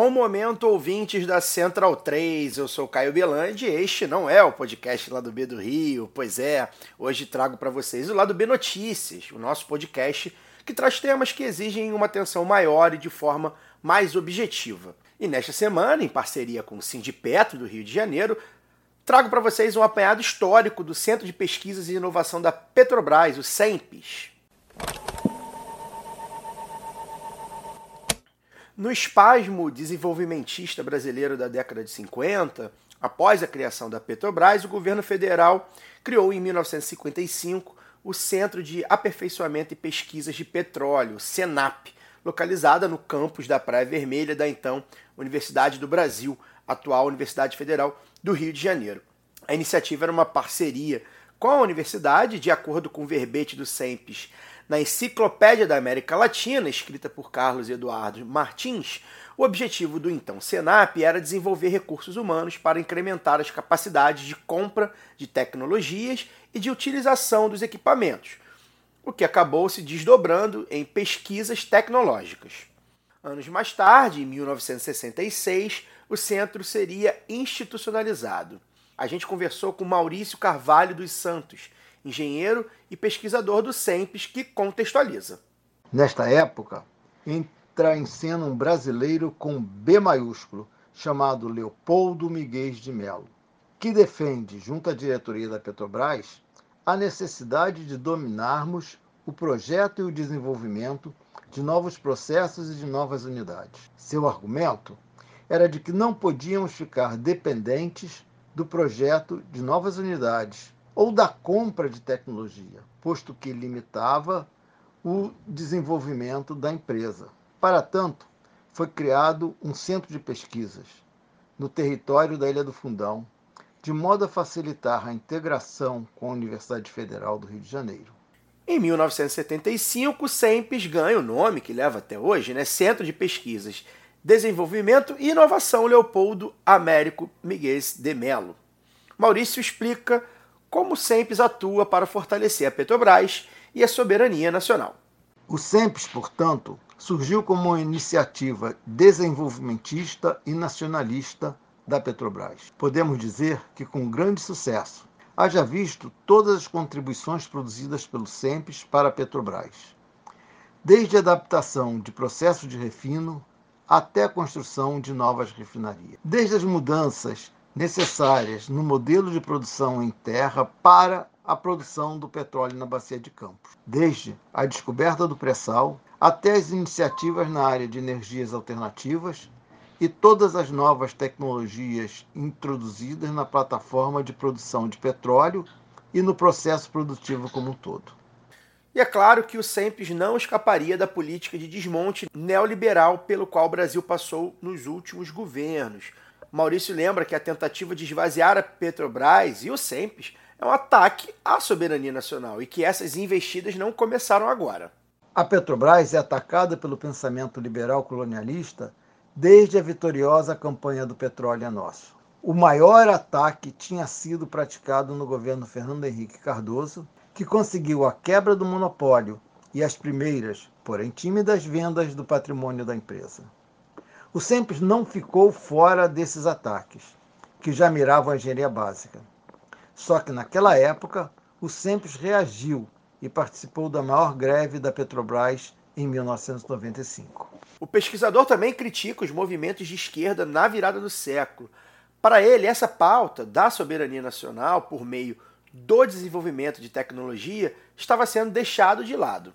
Bom momento, ouvintes da Central 3. Eu sou Caio Belandi e este não é o podcast Lado B do Rio. Pois é, hoje trago para vocês o Lado B Notícias, o nosso podcast que traz temas que exigem uma atenção maior e de forma mais objetiva. E nesta semana, em parceria com o Sindipetro do Rio de Janeiro, trago para vocês um apanhado histórico do Centro de Pesquisas e Inovação da Petrobras, o CEMPES. No espasmo desenvolvimentista brasileiro da década de 50, após a criação da Petrobras, o governo federal criou em 1955 o Centro de Aperfeiçoamento e Pesquisas de Petróleo, CENAP, localizada no campus da Praia Vermelha da então Universidade do Brasil, atual Universidade Federal do Rio de Janeiro. A iniciativa era uma parceria com a universidade, de acordo com o verbete do SEMPES na Enciclopédia da América Latina, escrita por Carlos Eduardo Martins, o objetivo do então Senap era desenvolver recursos humanos para incrementar as capacidades de compra de tecnologias e de utilização dos equipamentos, o que acabou se desdobrando em pesquisas tecnológicas. Anos mais tarde, em 1966, o centro seria institucionalizado. A gente conversou com Maurício Carvalho dos Santos, engenheiro e pesquisador do SEMPES, que contextualiza. Nesta época, entra em cena um brasileiro com B maiúsculo, chamado Leopoldo Miguel de Melo, que defende, junto à diretoria da Petrobras, a necessidade de dominarmos o projeto e o desenvolvimento de novos processos e de novas unidades. Seu argumento era de que não podíamos ficar dependentes do projeto de novas unidades ou da compra de tecnologia, posto que limitava o desenvolvimento da empresa. Para tanto, foi criado um centro de pesquisas no território da Ilha do Fundão, de modo a facilitar a integração com a Universidade Federal do Rio de Janeiro. Em 1975, o SEMPES ganha o nome que leva até hoje, né? Centro de Pesquisas, Desenvolvimento e Inovação Leopoldo Américo Miguel de Melo. Maurício explica como o SEMPES atua para fortalecer a Petrobras e a soberania nacional. O SEMPES, portanto, surgiu como uma iniciativa desenvolvimentista e nacionalista da Petrobras. Podemos dizer que com grande sucesso, haja visto todas as contribuições produzidas pelo SEMPES para a Petrobras, desde a adaptação de processos de refino até a construção de novas refinarias, desde as mudanças necessárias no modelo de produção em terra para a produção do petróleo na Bacia de Campos, desde a descoberta do pré-sal até as iniciativas na área de energias alternativas e todas as novas tecnologias introduzidas na plataforma de produção de petróleo e no processo produtivo como um todo. E é claro que o SEMPES não escaparia da política de desmonte neoliberal pelo qual o Brasil passou nos últimos governos Maurício lembra que a tentativa de esvaziar a Petrobras e o SEMPES é um ataque à soberania nacional e que essas investidas não começaram agora. A Petrobras é atacada pelo pensamento liberal colonialista desde a vitoriosa campanha do petróleo é nosso. O maior ataque tinha sido praticado no governo Fernando Henrique Cardoso, que conseguiu a quebra do monopólio e as primeiras, porém tímidas, vendas do patrimônio da empresa. O SEMPES não ficou fora desses ataques, que já miravam a engenharia básica. Só que naquela época, o SEMPES reagiu e participou da maior greve da Petrobras em 1995. O pesquisador também critica os movimentos de esquerda na virada do século. Para ele, essa pauta da soberania nacional por meio do desenvolvimento de tecnologia estava sendo deixado de lado.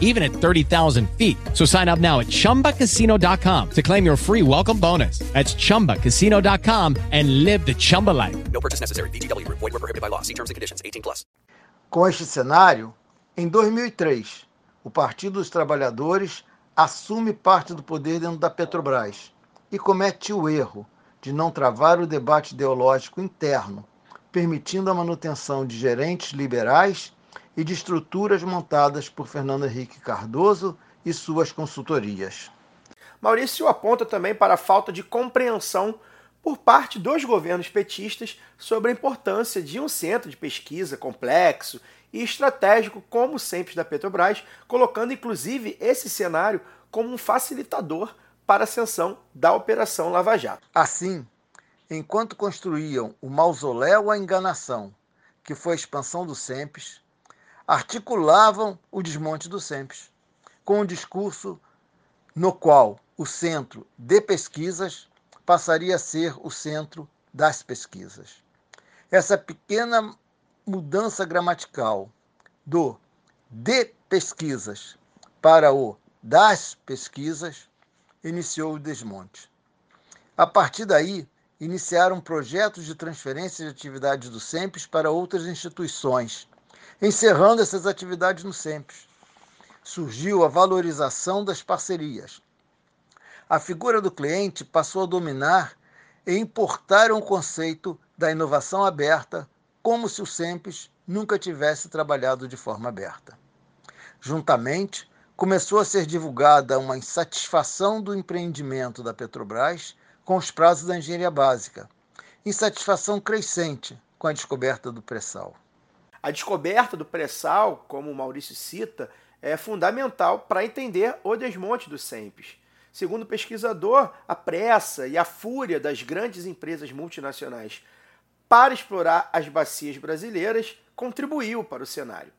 even at 30,000 feet. So sign up now at chumbacasino.com to claim your free welcome bonus. That's chumbacasino.com and live the Chumba life. No purchase necessary. VGW. Void were prohibited by law. See terms and conditions. 18 plus. Com este cenário, em 2003, o Partido dos Trabalhadores assume parte do poder dentro da Petrobras e comete o erro de não travar o debate ideológico interno, permitindo a manutenção de gerentes liberais e de estruturas montadas por Fernando Henrique Cardoso e suas consultorias. Maurício aponta também para a falta de compreensão por parte dos governos petistas sobre a importância de um centro de pesquisa complexo e estratégico como o SEMPES da Petrobras, colocando inclusive esse cenário como um facilitador para a ascensão da Operação Lava Jato. Assim, enquanto construíam o mausoléu à enganação, que foi a expansão do SEMPES, articulavam o desmonte do SEMPES, com um discurso no qual o centro de pesquisas passaria a ser o centro das pesquisas. Essa pequena mudança gramatical do de pesquisas para o das pesquisas iniciou o desmonte. A partir daí, iniciaram projetos de transferência de atividades do SEMPES para outras instituições, encerrando essas atividades no SEMPES. Surgiu a valorização das parcerias. A figura do cliente passou a dominar e importaram o conceito da inovação aberta, como se o SEMPES nunca tivesse trabalhado de forma aberta. Juntamente, começou a ser divulgada uma insatisfação do empreendimento da Petrobras com os prazos da engenharia básica, insatisfação crescente com a descoberta do pré-sal. A descoberta do pré-sal, como o Maurício cita, é fundamental para entender o desmonte do SEMPES. Segundo o pesquisador, a pressa e a fúria das grandes empresas multinacionais para explorar as bacias brasileiras contribuiu para o cenário.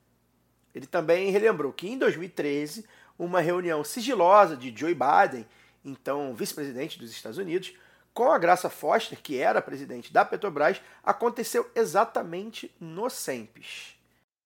Ele também relembrou que em 2013, uma reunião sigilosa de Joe Biden, então vice-presidente dos Estados Unidos, com a Graça Foster, que era presidente da Petrobras, aconteceu exatamente no SEMPES.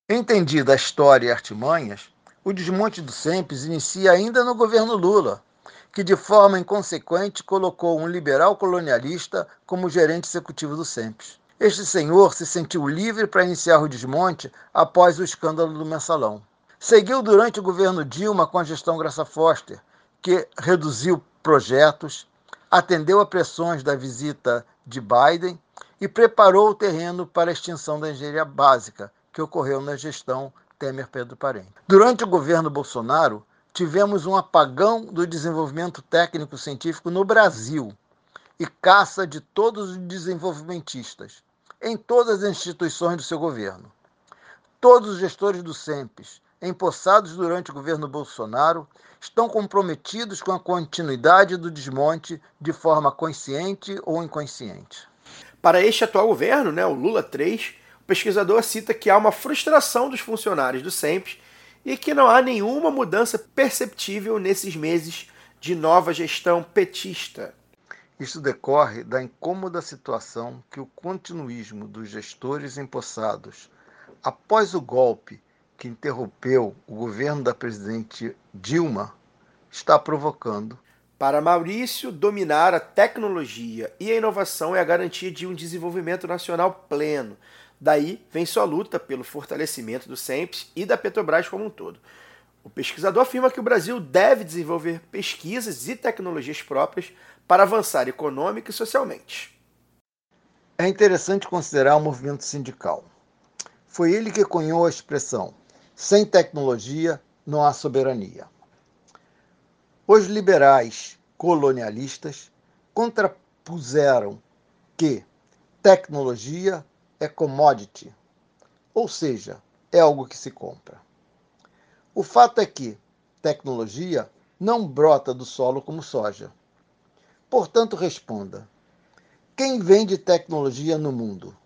Entendida a história e artimanhas, o desmonte do SEMPES inicia ainda no governo Lula, que de forma inconsequente colocou um liberal colonialista como gerente executivo do SEMPES. Este senhor se sentiu livre para iniciar o desmonte após o escândalo do mensalão. Seguiu durante o governo Dilma com a gestão Graça Foster, que reduziu projetos, atendeu a pressões da visita de Biden e preparou o terreno para a extinção da engenharia básica, que ocorreu na gestão Temer-Pedro Parente. Durante o governo Bolsonaro, tivemos um apagão do desenvolvimento técnico-científico no Brasil e caça de todos os desenvolvimentistas em todas as instituições do seu governo. Todos os gestores do SEMPES, empossados durante o governo Bolsonaro, estão comprometidos com a continuidade do desmonte de forma consciente ou inconsciente. Para este atual governo, né, o Lula 3, o pesquisador cita que há uma frustração dos funcionários do SEMPES e que não há nenhuma mudança perceptível nesses meses de nova gestão petista. Isso decorre da incômoda situação que o continuismo dos gestores empossados após o golpe que interrompeu o governo da presidente Dilma está provocando. Para Maurício, dominar a tecnologia e a inovação é a garantia de um desenvolvimento nacional pleno. Daí vem sua luta pelo fortalecimento do SEMPES e da Petrobras como um todo. O pesquisador afirma que o Brasil deve desenvolver pesquisas e tecnologias próprias para avançar econômica e socialmente. É interessante considerar o movimento sindical. Foi ele que cunhou a expressão: sem tecnologia não há soberania. Os liberais colonialistas contrapuseram que tecnologia é commodity, ou seja, é algo que se compra. O fato é que tecnologia não brota do solo como soja. Portanto, responda: quem vende tecnologia no mundo?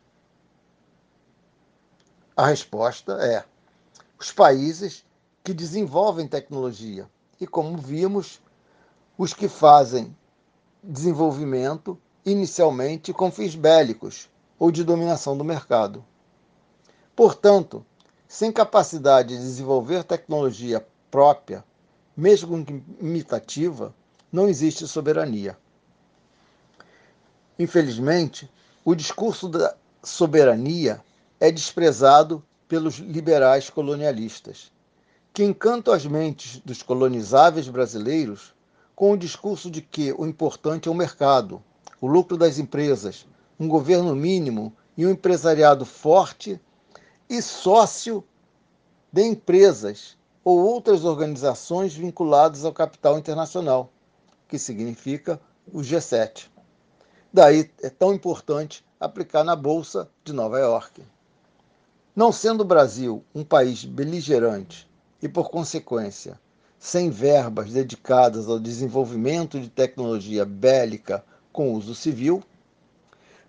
A resposta é: os países que desenvolvem tecnologia e, como vimos, os que fazem desenvolvimento inicialmente com fins bélicos ou de dominação do mercado. Portanto, sem capacidade de desenvolver tecnologia própria, mesmo imitativa, não existe soberania. Infelizmente, o discurso da soberania é desprezado pelos liberais colonialistas, que encantam as mentes dos colonizáveis brasileiros com o discurso de que o importante é o mercado, o lucro das empresas, um governo mínimo e um empresariado forte e sócio de empresas ou outras organizações vinculadas ao capital internacional, que significa o G7. Daí é tão importante aplicar na Bolsa de Nova York. Não sendo o Brasil um país beligerante e, por consequência, sem verbas dedicadas ao desenvolvimento de tecnologia bélica com uso civil,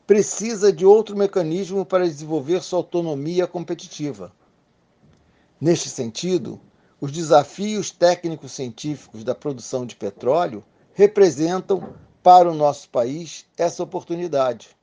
precisa de outro mecanismo para desenvolver sua autonomia competitiva. Neste sentido, os desafios técnicos científicos da produção de petróleo representam para o nosso país essa oportunidade.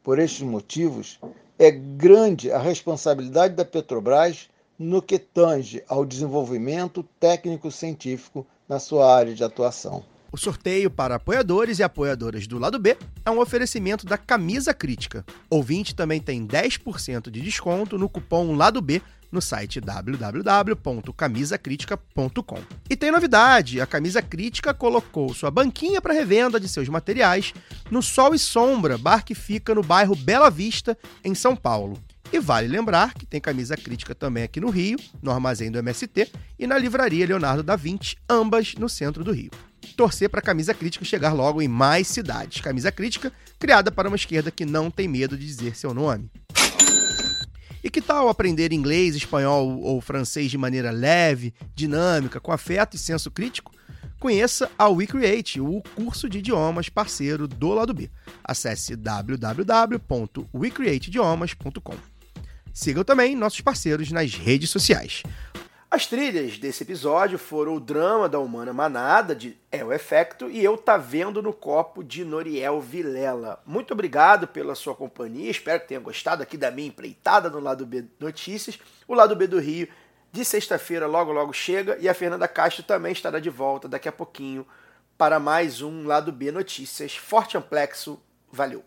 Por estes motivos, é grande a responsabilidade da Petrobras no que tange ao desenvolvimento técnico-científico na sua área de atuação. O sorteio para apoiadores e apoiadoras do lado B é um oferecimento da Camisa Crítica. Ouvinte também tem 10% de desconto no cupom Lado B no site www.camisacritica.com. E tem novidade: a Camisa Crítica colocou sua banquinha para revenda de seus materiais no Sol e Sombra, bar que fica no bairro Bela Vista, em São Paulo. E vale lembrar que tem camisa crítica também aqui no Rio, no armazém do MST e na livraria Leonardo da Vinci, ambas no centro do Rio torcer para a camisa crítica chegar logo em mais cidades. Camisa crítica criada para uma esquerda que não tem medo de dizer seu nome. Que tal aprender inglês, espanhol ou francês de maneira leve, dinâmica, com afeto e senso crítico? Conheça a WeCreate, o curso de idiomas parceiro do lado B. Acesse www.wecreateidiomas.com. Sigam também nossos parceiros nas redes sociais. As trilhas desse episódio foram o drama da Humana Manada, de El Efecto, e Eu Tá Vendo no Copo, de Noriel Vilela. Muito obrigado pela sua companhia, espero que tenha gostado aqui da minha empreitada no Lado B Notícias. O Lado B do Rio, de sexta-feira, logo logo chega, e a Fernanda Castro também estará de volta daqui a pouquinho para mais um Lado B Notícias. Forte amplexo, valeu!